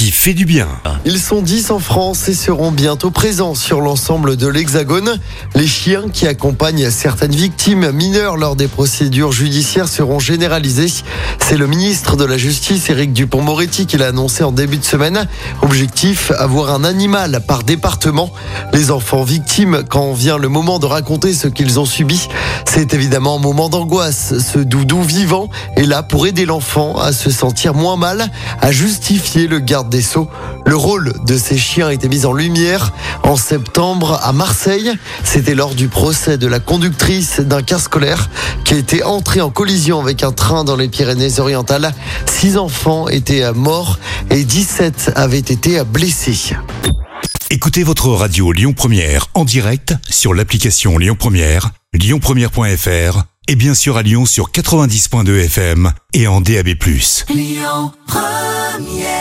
qui fait du bien. Ils sont 10 en France et seront bientôt présents sur l'ensemble de l'Hexagone. Les chiens qui accompagnent certaines victimes mineures lors des procédures judiciaires seront généralisés. C'est le ministre de la Justice, Éric Dupont-Moretti, qui l'a annoncé en début de semaine. Objectif, avoir un animal par département. Les enfants victimes, quand vient le moment de raconter ce qu'ils ont subi, c'est évidemment un moment d'angoisse. Ce doudou vivant est là pour aider l'enfant à se sentir moins mal, à justifier le garde des Sceaux. Le rôle de ces chiens a été mis en lumière en septembre à Marseille. C'était lors du procès de la conductrice d'un car scolaire qui a été entré en collision avec un train dans les Pyrénées-Orientales. Six enfants étaient morts et 17 avaient été blessés. Écoutez votre radio Lyon Première en direct sur l'application Lyon Première, lyonpremière.fr et bien sûr à Lyon sur 90.2 FM et en DAB+. Lyon Première